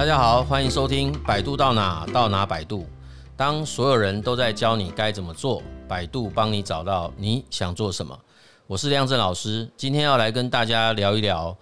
大家好，欢迎收听《百度到哪到哪百度》。当所有人都在教你该怎么做，百度帮你找到你想做什么。我是亮正老师，今天要来跟大家聊一聊。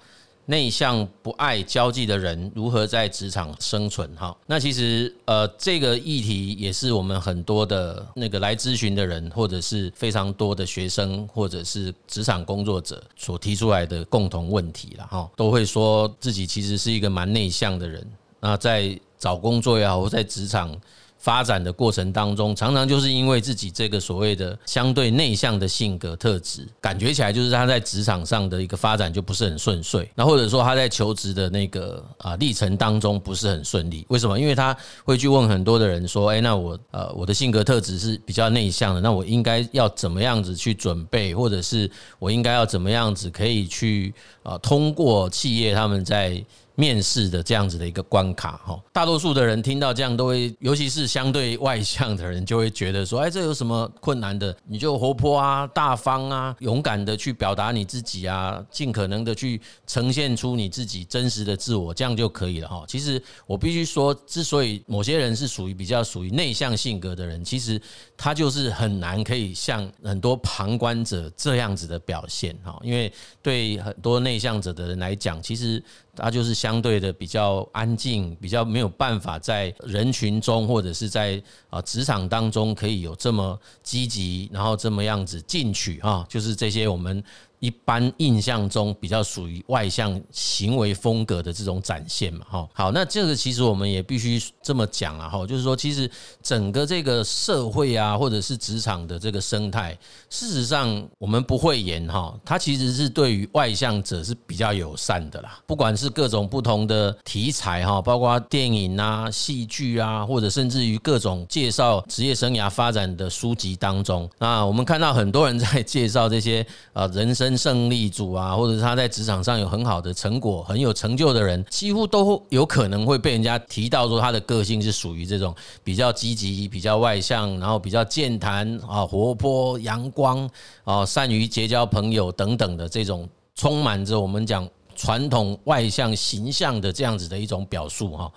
内向不爱交际的人如何在职场生存？哈，那其实呃，这个议题也是我们很多的那个来咨询的人，或者是非常多的学生，或者是职场工作者所提出来的共同问题了哈，都会说自己其实是一个蛮内向的人。那在找工作也好，或在职场。发展的过程当中，常常就是因为自己这个所谓的相对内向的性格特质，感觉起来就是他在职场上的一个发展就不是很顺遂。那或者说他在求职的那个啊历程当中不是很顺利。为什么？因为他会去问很多的人说：“诶，那我呃我的性格特质是比较内向的，那我应该要怎么样子去准备，或者是我应该要怎么样子可以去啊通过企业他们在。”面试的这样子的一个关卡，哈，大多数的人听到这样都会，尤其是相对外向的人，就会觉得说，哎，这有什么困难的？你就活泼啊，大方啊，勇敢的去表达你自己啊，尽可能的去呈现出你自己真实的自我，这样就可以了，哈。其实我必须说，之所以某些人是属于比较属于内向性格的人，其实他就是很难可以像很多旁观者这样子的表现，哈，因为对很多内向者的人来讲，其实。他就是相相对的比较安静，比较没有办法在人群中或者是在啊职场当中可以有这么积极，然后这么样子进取啊，就是这些我们。一般印象中比较属于外向行为风格的这种展现嘛，哈，好，那这个其实我们也必须这么讲了哈，就是说，其实整个这个社会啊，或者是职场的这个生态，事实上我们不会言哈，它其实是对于外向者是比较友善的啦，不管是各种不同的题材哈，包括电影啊、戏剧啊，或者甚至于各种介绍职业生涯发展的书籍当中，那我们看到很多人在介绍这些啊人生。胜利组啊，或者是他在职场上有很好的成果、很有成就的人，几乎都有可能会被人家提到说他的个性是属于这种比较积极、比较外向，然后比较健谈啊、活泼、阳光啊、善于结交朋友等等的这种，充满着我们讲。传统外向形象的这样子的一种表述哈，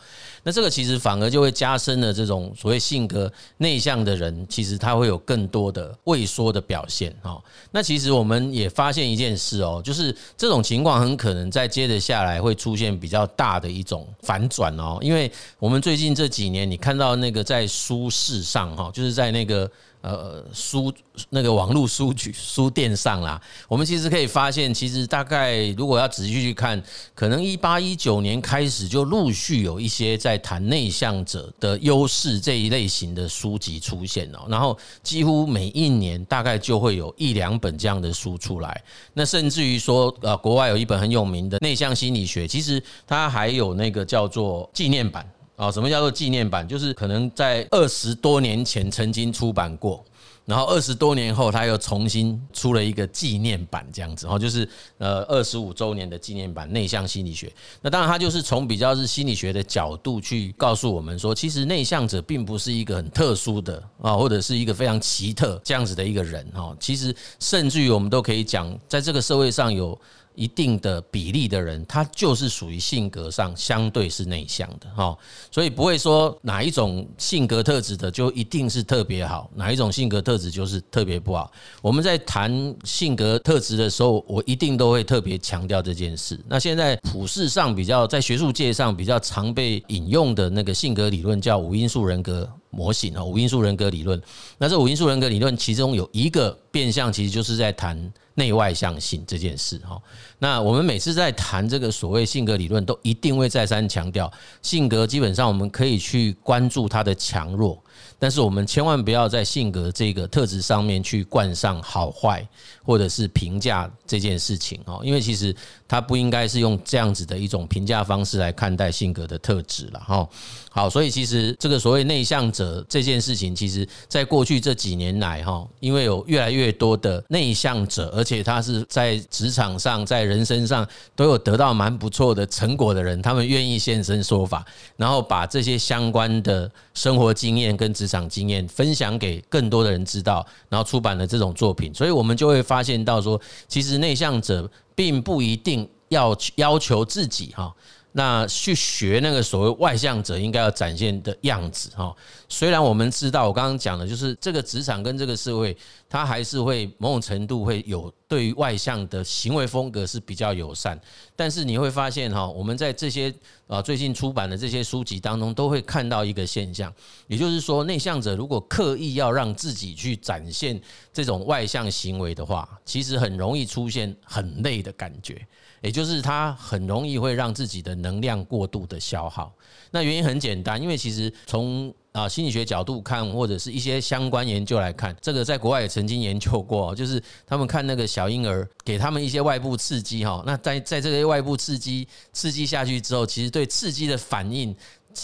那这个其实反而就会加深了这种所谓性格内向的人，其实他会有更多的畏缩的表现哈。那其实我们也发现一件事哦，就是这种情况很可能在接着下来会出现比较大的一种反转哦，因为我们最近这几年你看到那个在书市上哈，就是在那个。呃，书那个网络书局书店上啦，我们其实可以发现，其实大概如果要仔细去看，可能一八一九年开始就陆续有一些在谈内向者的优势这一类型的书籍出现了，然后几乎每一年大概就会有一两本这样的书出来。那甚至于说，呃，国外有一本很有名的内向心理学，其实它还有那个叫做纪念版。啊，什么叫做纪念版？就是可能在二十多年前曾经出版过，然后二十多年后他又重新出了一个纪念版，这样子。哈就是呃二十五周年的纪念版《内向心理学》。那当然，他就是从比较是心理学的角度去告诉我们说，其实内向者并不是一个很特殊的啊，或者是一个非常奇特这样子的一个人哈。其实，甚至于我们都可以讲，在这个社会上有。一定的比例的人，他就是属于性格上相对是内向的哈，所以不会说哪一种性格特质的就一定是特别好，哪一种性格特质就是特别不好。我们在谈性格特质的时候，我一定都会特别强调这件事。那现在普世上比较在学术界上比较常被引用的那个性格理论叫五因素人格模型啊，五因素人格理论。那这五因素人格理论其中有一个变相，其实就是在谈。内外向性这件事哈，那我们每次在谈这个所谓性格理论，都一定会再三强调，性格基本上我们可以去关注它的强弱。但是我们千万不要在性格这个特质上面去冠上好坏，或者是评价这件事情哦，因为其实它不应该是用这样子的一种评价方式来看待性格的特质了哈。好，所以其实这个所谓内向者这件事情，其实在过去这几年来哈，因为有越来越多的内向者，而且他是在职场上、在人生上都有得到蛮不错的成果的人，他们愿意现身说法，然后把这些相关的生活经验跟职场经验分享给更多的人知道，然后出版了这种作品，所以我们就会发现到说，其实内向者并不一定要要求自己哈，那去学那个所谓外向者应该要展现的样子哈。虽然我们知道，我刚刚讲的就是这个职场跟这个社会，它还是会某种程度会有对于外向的行为风格是比较友善。但是你会发现哈，我们在这些啊最近出版的这些书籍当中，都会看到一个现象，也就是说，内向者如果刻意要让自己去展现这种外向行为的话，其实很容易出现很累的感觉。也就是他很容易会让自己的能量过度的消耗。那原因很简单，因为其实从啊心理学角度看，或者是一些相关研究来看，这个在国外也曾经研究过，就是他们看那个小婴儿，给他们一些外部刺激哈，那在在这个外部刺激刺激下去之后，其实对刺激的反应，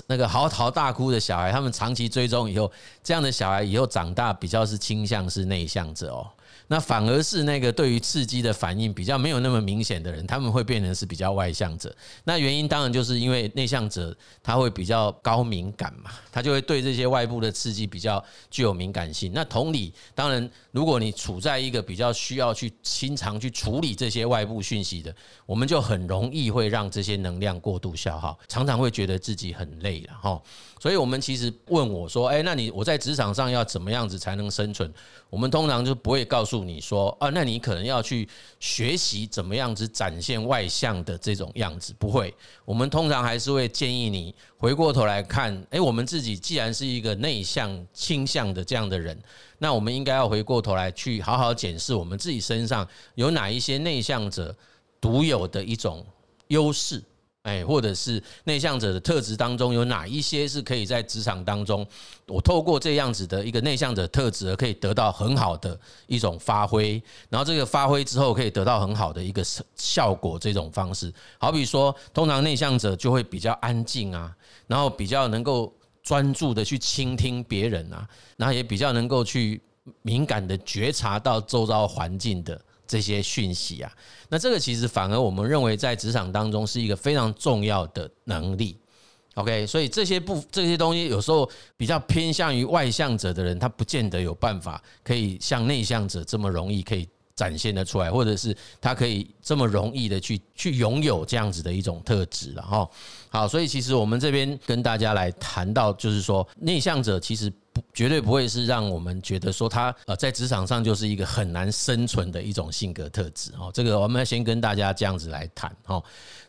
那个嚎啕大哭的小孩，他们长期追踪以后，这样的小孩以后长大比较是倾向是内向者哦。那反而是那个对于刺激的反应比较没有那么明显的人，他们会变成是比较外向者。那原因当然就是因为内向者他会比较高敏感嘛，他就会对这些外部的刺激比较具有敏感性。那同理，当然如果你处在一个比较需要去经常去处理这些外部讯息的，我们就很容易会让这些能量过度消耗，常常会觉得自己很累了哈。所以，我们其实问我说：“哎，那你我在职场上要怎么样子才能生存？”我们通常就不会告诉你说：“啊，那你可能要去学习怎么样子展现外向的这种样子。”不会，我们通常还是会建议你回过头来看：“哎，我们自己既然是一个内向倾向的这样的人，那我们应该要回过头来去好好检视我们自己身上有哪一些内向者独有的一种优势。”哎，或者是内向者的特质当中有哪一些是可以在职场当中，我透过这样子的一个内向者特质而可以得到很好的一种发挥，然后这个发挥之后可以得到很好的一个效果，这种方式，好比说，通常内向者就会比较安静啊，然后比较能够专注的去倾听别人啊，然后也比较能够去敏感的觉察到周遭环境的。这些讯息啊，那这个其实反而我们认为在职场当中是一个非常重要的能力。OK，所以这些不这些东西有时候比较偏向于外向者的人，他不见得有办法可以像内向者这么容易可以展现得出来，或者是他可以这么容易的去去拥有这样子的一种特质了哈。好，所以其实我们这边跟大家来谈到，就是说内向者其实。绝对不会是让我们觉得说他呃在职场上就是一个很难生存的一种性格特质哦。这个我们要先跟大家这样子来谈哈，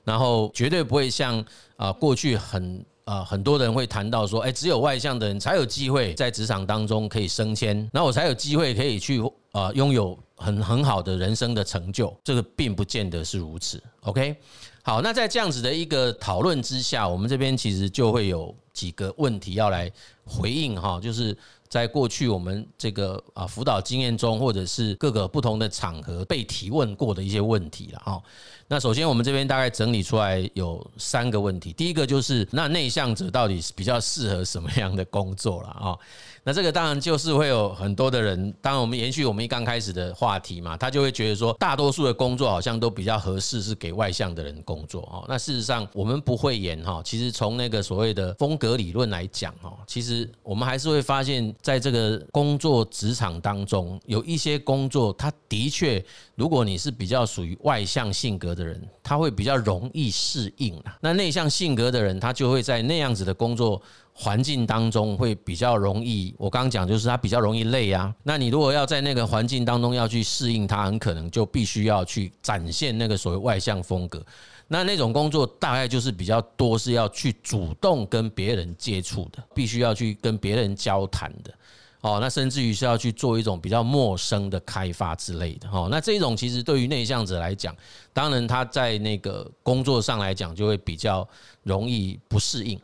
然后绝对不会像啊过去很啊很多人会谈到说，哎，只有外向的人才有机会在职场当中可以升迁，那我才有机会可以去啊拥有很很好的人生的成就。这个并不见得是如此。OK，好，那在这样子的一个讨论之下，我们这边其实就会有几个问题要来。回应哈，就是在过去我们这个啊辅导经验中，或者是各个不同的场合被提问过的一些问题了哈。那首先我们这边大概整理出来有三个问题，第一个就是那内向者到底比较适合什么样的工作了啊？那这个当然就是会有很多的人，当然我们延续我们一刚开始的话题嘛，他就会觉得说，大多数的工作好像都比较合适是给外向的人工作哦。那事实上我们不会演哈，其实从那个所谓的风格理论来讲哈，其实我们还是会发现，在这个工作职场当中，有一些工作，他的确，如果你是比较属于外向性格的人，他会比较容易适应。那内向性格的人，他就会在那样子的工作。环境当中会比较容易，我刚刚讲就是他比较容易累啊。那你如果要在那个环境当中要去适应它，很可能就必须要去展现那个所谓外向风格。那那种工作大概就是比较多是要去主动跟别人接触的，必须要去跟别人交谈的。哦，那甚至于是要去做一种比较陌生的开发之类的。哦，那这种其实对于内向者来讲，当然他在那个工作上来讲就会比较容易不适应。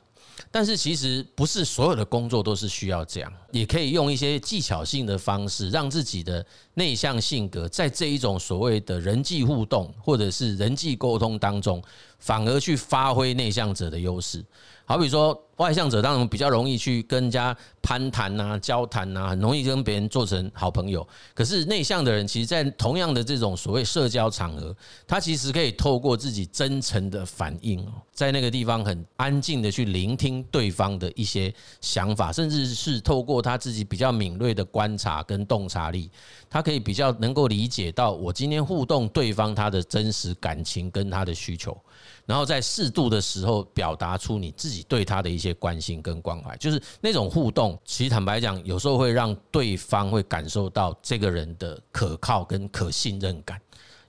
但是其实不是所有的工作都是需要这样，也可以用一些技巧性的方式，让自己的内向性格在这一种所谓的人际互动或者是人际沟通当中，反而去发挥内向者的优势。好比说，外向者当然比较容易去跟人家攀谈啊、交谈啊，很容易跟别人做成好朋友。可是内向的人，其实，在同样的这种所谓社交场合，他其实可以透过自己真诚的反应，在那个地方很安静的去聆听对方的一些想法，甚至是透过他自己比较敏锐的观察跟洞察力，他可以比较能够理解到我今天互动对方他的真实感情跟他的需求。然后在适度的时候表达出你自己对他的一些关心跟关怀，就是那种互动。其实坦白讲，有时候会让对方会感受到这个人的可靠跟可信任感，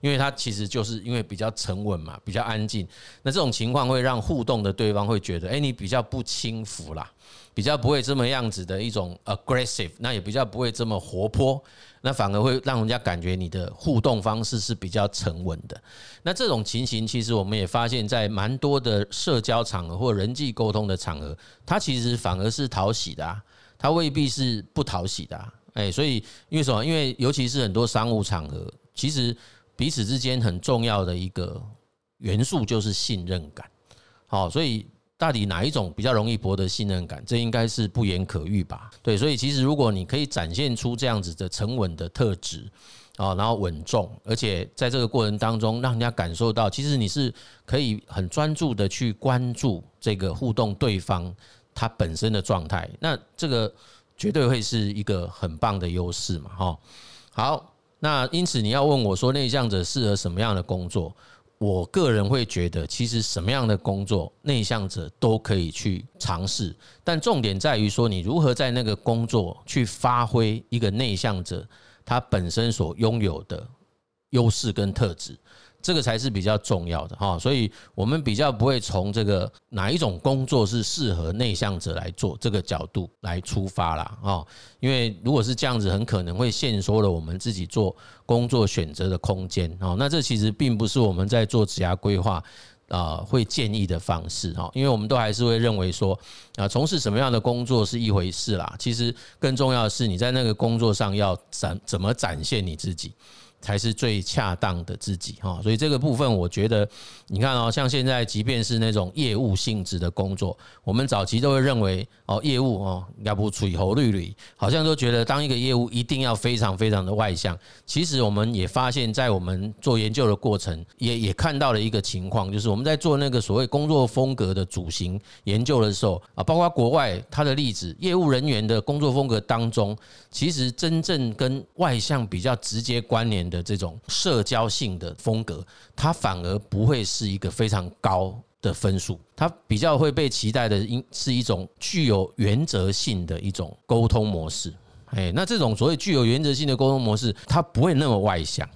因为他其实就是因为比较沉稳嘛，比较安静。那这种情况会让互动的对方会觉得，哎，你比较不轻浮啦。比较不会这么样子的一种 aggressive，那也比较不会这么活泼，那反而会让人家感觉你的互动方式是比较沉稳的。那这种情形，其实我们也发现，在蛮多的社交场合或人际沟通的场合，它其实反而是讨喜的啊，它未必是不讨喜的啊。哎，所以因为什么？因为尤其是很多商务场合，其实彼此之间很重要的一个元素就是信任感。好，所以。到底哪一种比较容易博得信任感？这应该是不言可喻吧？对，所以其实如果你可以展现出这样子的沉稳的特质啊，然后稳重，而且在这个过程当中让人家感受到，其实你是可以很专注的去关注这个互动对方他本身的状态，那这个绝对会是一个很棒的优势嘛！哈，好，那因此你要问我说，内向者适合什么样的工作？我个人会觉得，其实什么样的工作，内向者都可以去尝试，但重点在于说，你如何在那个工作去发挥一个内向者他本身所拥有的优势跟特质。这个才是比较重要的哈，所以我们比较不会从这个哪一种工作是适合内向者来做这个角度来出发啦啊，因为如果是这样子，很可能会限缩了我们自己做工作选择的空间啊。那这其实并不是我们在做职涯规划啊会建议的方式哈，因为我们都还是会认为说啊，从事什么样的工作是一回事啦，其实更重要的是你在那个工作上要展怎么展现你自己。才是最恰当的自己哈，所以这个部分我觉得，你看哦，像现在即便是那种业务性质的工作，我们早期都会认为哦，业务哦要不吹红绿绿，好像都觉得当一个业务一定要非常非常的外向。其实我们也发现，在我们做研究的过程，也也看到了一个情况，就是我们在做那个所谓工作风格的组型研究的时候啊，包括国外它的例子，业务人员的工作风格当中，其实真正跟外向比较直接关联的。的这种社交性的风格，它反而不会是一个非常高的分数，它比较会被期待的，应是一种具有原则性的一种沟通模式。哎，那这种所谓具有原则性的沟通模式，它不会那么外向，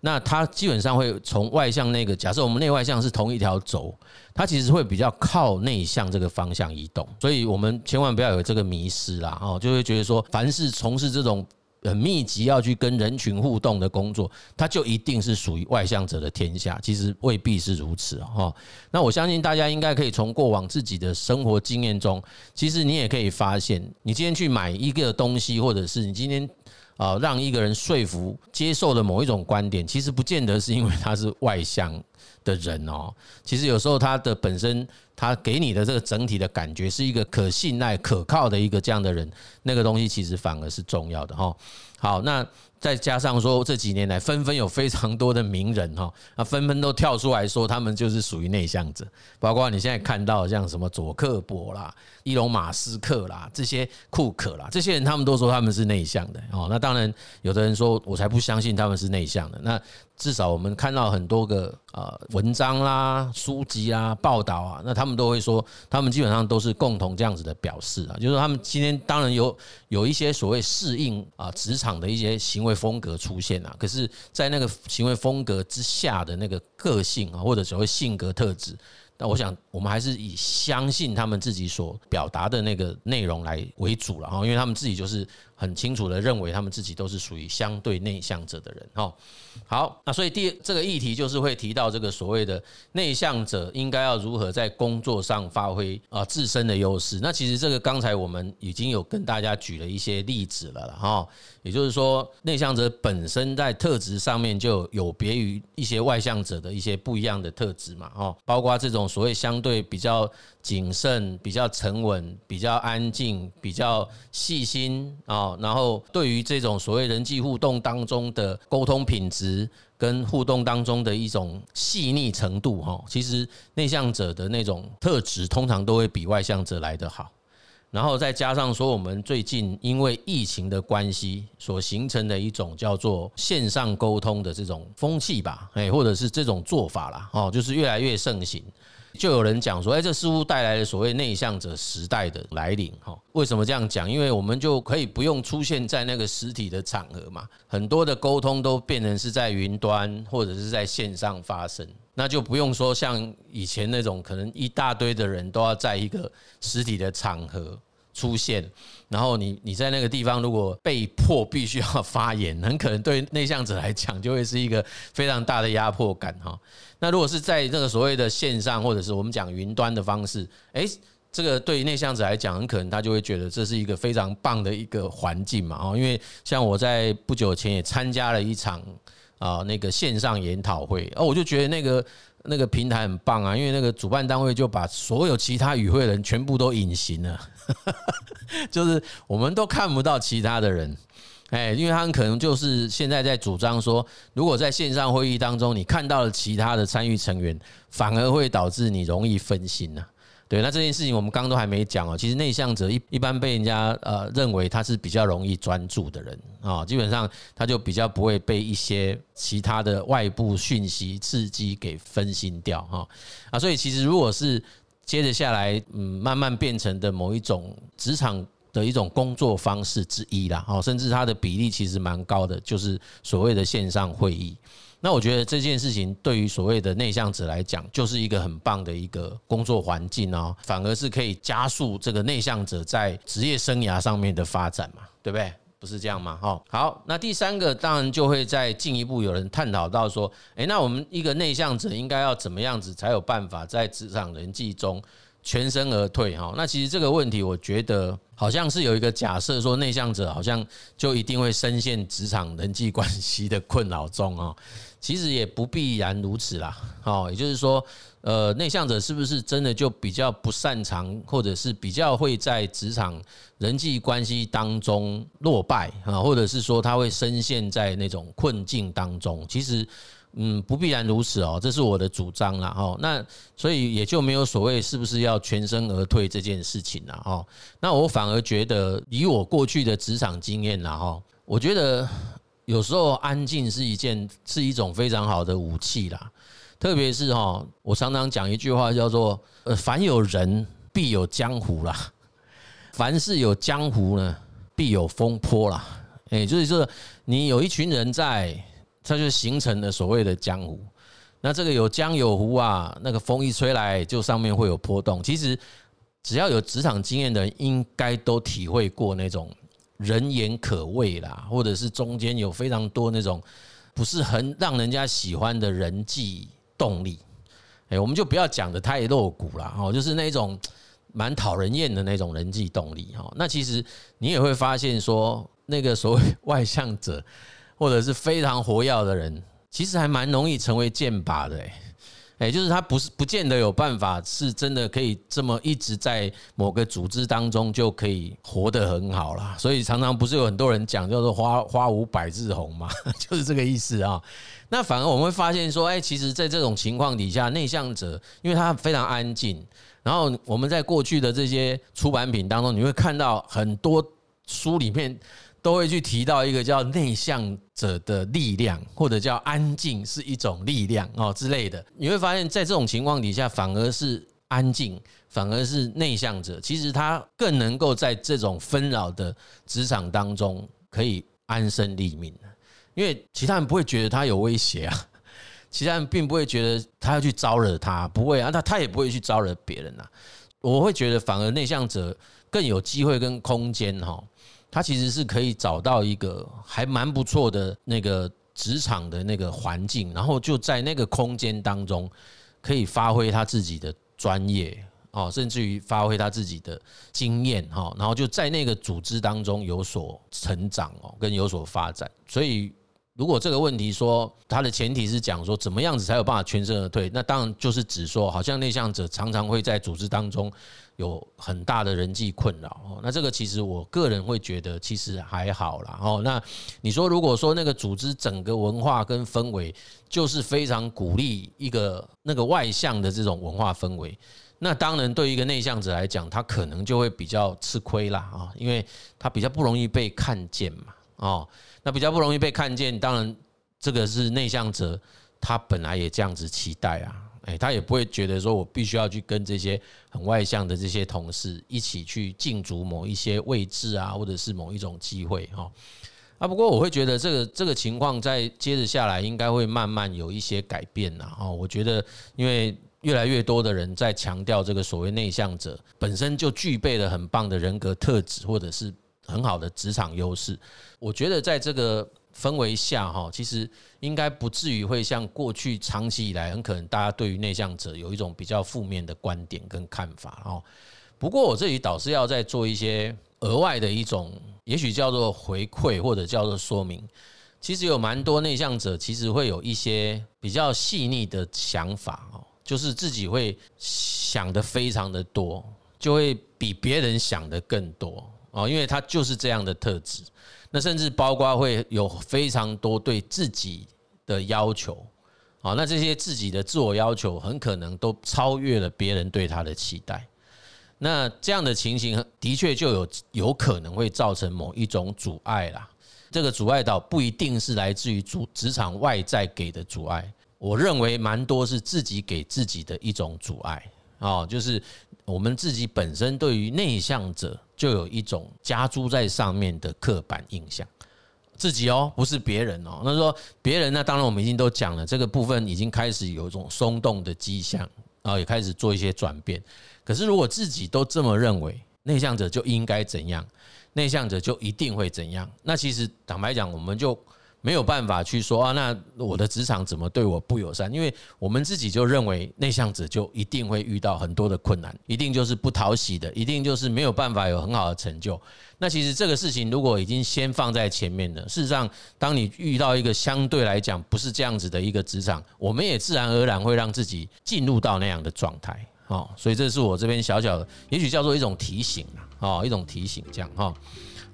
那它基本上会从外向那个，假设我们内外向是同一条轴，它其实会比较靠内向这个方向移动，所以我们千万不要有这个迷失啦，哦，就会觉得说，凡是从事这种。很密集要去跟人群互动的工作，它就一定是属于外向者的天下。其实未必是如此哈。那我相信大家应该可以从过往自己的生活经验中，其实你也可以发现，你今天去买一个东西，或者是你今天啊让一个人说服接受的某一种观点，其实不见得是因为他是外向的人哦。其实有时候他的本身。他给你的这个整体的感觉是一个可信赖、可靠的一个这样的人，那个东西其实反而是重要的哈。好，那。再加上说，这几年来纷纷有非常多的名人哈，啊，纷纷都跳出来说他们就是属于内向者，包括你现在看到像什么佐克伯啦、伊隆马斯克啦、这些库克啦，这些人他们都说他们是内向的哦。那当然，有的人说我才不相信他们是内向的。那至少我们看到很多个呃文章啦、书籍啊、报道啊，那他们都会说，他们基本上都是共同这样子的表示啊，就是说他们今天当然有有一些所谓适应啊职场的一些行为风格出现啊，可是，在那个行为风格之下的那个个性啊，或者所谓性格特质，那我想我们还是以相信他们自己所表达的那个内容来为主了哈，因为他们自己就是很清楚的认为他们自己都是属于相对内向者的人。哈，好，那所以第这个议题就是会提到这个所谓的内向者应该要如何在工作上发挥啊自身的优势。那其实这个刚才我们已经有跟大家举了一些例子了了哈，也就是说内向者本身在特质上面就有别于一些外向者的一些不一样的特质嘛，哈，包括这种所谓相对比较谨慎、比较沉稳、比较安静、比较细心啊，然后对于这种所谓人际互动当中的沟通品质跟互动当中的一种细腻程度，哈，其实内向者的那种特质通常都会比外向者来得好。然后再加上说，我们最近因为疫情的关系所形成的一种叫做线上沟通的这种风气吧，哎，或者是这种做法啦，哦，就是越来越盛行。就有人讲说，哎，这似乎带来了所谓内向者时代的来临，哈。为什么这样讲？因为我们就可以不用出现在那个实体的场合嘛，很多的沟通都变成是在云端或者是在线上发生，那就不用说像以前那种可能一大堆的人都要在一个实体的场合出现，然后你你在那个地方如果被迫必须要发言，很可能对内向者来讲就会是一个非常大的压迫感哈。那如果是在这个所谓的线上或者是我们讲云端的方式，诶，这个对于内向者来讲，很可能他就会觉得这是一个非常棒的一个环境嘛哦。因为像我在不久前也参加了一场啊那个线上研讨会，哦，我就觉得那个。那个平台很棒啊，因为那个主办单位就把所有其他与会人全部都隐形了，就是我们都看不到其他的人，哎，因为他们可能就是现在在主张说，如果在线上会议当中你看到了其他的参与成员，反而会导致你容易分心呢。对，那这件事情我们刚刚都还没讲哦。其实内向者一一般被人家呃认为他是比较容易专注的人啊，基本上他就比较不会被一些其他的外部讯息刺激给分心掉哈啊。所以其实如果是接着下来嗯慢慢变成的某一种职场的一种工作方式之一啦，哦，甚至它的比例其实蛮高的，就是所谓的线上会议。那我觉得这件事情对于所谓的内向者来讲，就是一个很棒的一个工作环境哦，反而是可以加速这个内向者在职业生涯上面的发展嘛，对不对？是这样吗？哈，好，那第三个当然就会再进一步有人探讨到说，诶，那我们一个内向者应该要怎么样子才有办法在职场人际中全身而退？哈，那其实这个问题，我觉得。好像是有一个假设说，内向者好像就一定会深陷职场人际关系的困扰中啊，其实也不必然如此啦。哦，也就是说，呃，内向者是不是真的就比较不擅长，或者是比较会在职场人际关系当中落败啊，或者是说他会深陷在那种困境当中？其实。嗯，不必然如此哦，这是我的主张啦。哦，那所以也就没有所谓是不是要全身而退这件事情了哦。那我反而觉得，以我过去的职场经验啦哈，我觉得有时候安静是一件是一种非常好的武器啦。特别是哈，我常常讲一句话叫做“呃，凡有人必有江湖啦，凡是有江湖呢，必有风波啦”。哎，就是说你有一群人在。它就形成了所谓的江湖，那这个有江有湖啊，那个风一吹来，就上面会有波动。其实只要有职场经验的人，应该都体会过那种人言可畏啦，或者是中间有非常多那种不是很让人家喜欢的人际动力。哎，我们就不要讲的太露骨了哦，就是那种蛮讨人厌的那种人际动力哈。那其实你也会发现说，那个所谓外向者。或者是非常活跃的人，其实还蛮容易成为剑靶的，诶，就是他不是不见得有办法，是真的可以这么一直在某个组织当中就可以活得很好啦。所以常常不是有很多人讲叫做“花花无百日红”嘛，就是这个意思啊。那反而我们会发现说，哎，其实，在这种情况底下，内向者因为他非常安静，然后我们在过去的这些出版品当中，你会看到很多书里面。都会去提到一个叫内向者的力量，或者叫安静是一种力量哦之类的。你会发现在这种情况底下，反而是安静，反而是内向者，其实他更能够在这种纷扰的职场当中可以安身立命，因为其他人不会觉得他有威胁啊，其他人并不会觉得他要去招惹他，不会啊，他他也不会去招惹别人啊。我会觉得反而内向者更有机会跟空间哈。他其实是可以找到一个还蛮不错的那个职场的那个环境，然后就在那个空间当中可以发挥他自己的专业哦，甚至于发挥他自己的经验哈，然后就在那个组织当中有所成长哦，跟有所发展，所以。如果这个问题说它的前提是讲说怎么样子才有办法全身而退，那当然就是指说，好像内向者常常会在组织当中有很大的人际困扰哦。那这个其实我个人会觉得其实还好啦哦。那你说如果说那个组织整个文化跟氛围就是非常鼓励一个那个外向的这种文化氛围，那当然对于一个内向者来讲，他可能就会比较吃亏啦啊，因为他比较不容易被看见嘛哦。那比较不容易被看见，当然这个是内向者，他本来也这样子期待啊，诶，他也不会觉得说我必须要去跟这些很外向的这些同事一起去竞逐某一些位置啊，或者是某一种机会哈。啊，不过我会觉得这个这个情况在接着下来应该会慢慢有一些改变呐。哦，我觉得因为越来越多的人在强调这个所谓内向者本身就具备了很棒的人格特质，或者是。很好的职场优势，我觉得在这个氛围下哈，其实应该不至于会像过去长期以来，很可能大家对于内向者有一种比较负面的观点跟看法哦。不过我这里倒是要再做一些额外的一种，也许叫做回馈或者叫做说明。其实有蛮多内向者其实会有一些比较细腻的想法哦，就是自己会想得非常的多，就会比别人想的更多。哦，因为他就是这样的特质，那甚至包括会有非常多对自己的要求，啊，那这些自己的自我要求很可能都超越了别人对他的期待，那这样的情形的确就有有可能会造成某一种阻碍啦。这个阻碍倒不一定是来自于主职场外在给的阻碍，我认为蛮多是自己给自己的一种阻碍，哦，就是。我们自己本身对于内向者就有一种加诸在上面的刻板印象，自己哦，不是别人哦。那说别人呢，当然我们已经都讲了，这个部分已经开始有一种松动的迹象，然后也开始做一些转变。可是如果自己都这么认为，内向者就应该怎样，内向者就一定会怎样，那其实坦白讲，我们就。没有办法去说啊，那我的职场怎么对我不友善？因为我们自己就认为内向者就一定会遇到很多的困难，一定就是不讨喜的，一定就是没有办法有很好的成就。那其实这个事情如果已经先放在前面了，事实上，当你遇到一个相对来讲不是这样子的一个职场，我们也自然而然会让自己进入到那样的状态。哦，所以这是我这边小小的，也许叫做一种提醒啊，哦，一种提醒这样哈。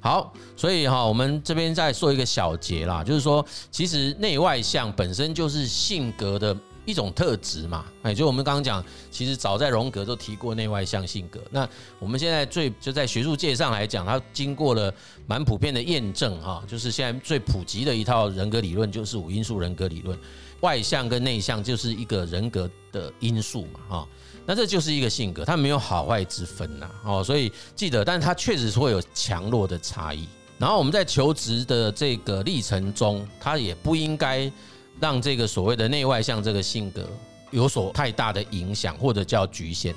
好，所以哈，我们这边再说一个小结啦，就是说，其实内外向本身就是性格的一种特质嘛。哎，就我们刚刚讲，其实早在荣格都提过内外向性格。那我们现在最就在学术界上来讲，它经过了蛮普遍的验证哈，就是现在最普及的一套人格理论就是五因素人格理论，外向跟内向就是一个人格的因素嘛哈。那这就是一个性格，它没有好坏之分呐，哦，所以记得，但是它确实是会有强弱的差异。然后我们在求职的这个历程中，它也不应该让这个所谓的内外向这个性格有所太大的影响或者叫局限。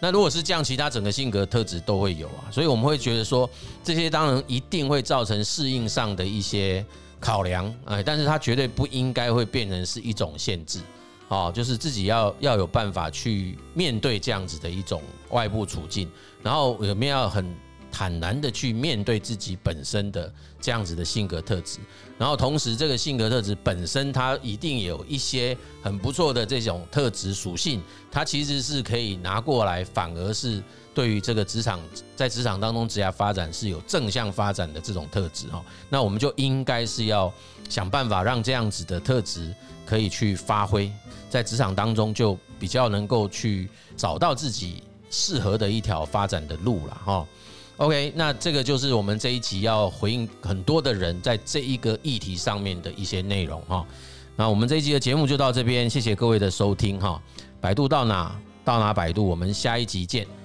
那如果是这样，其他整个性格特质都会有啊，所以我们会觉得说，这些当然一定会造成适应上的一些考量，哎，但是它绝对不应该会变成是一种限制。哦，就是自己要要有办法去面对这样子的一种外部处境，然后有没有很坦然的去面对自己本身的这样子的性格特质，然后同时这个性格特质本身它一定有一些很不错的这种特质属性，它其实是可以拿过来，反而是对于这个职场在职场当中职业发展是有正向发展的这种特质哈，那我们就应该是要想办法让这样子的特质可以去发挥。在职场当中，就比较能够去找到自己适合的一条发展的路了哈。OK，那这个就是我们这一集要回应很多的人在这一个议题上面的一些内容哈。那我们这一集的节目就到这边，谢谢各位的收听哈。百度到哪到哪百度，我们下一集见。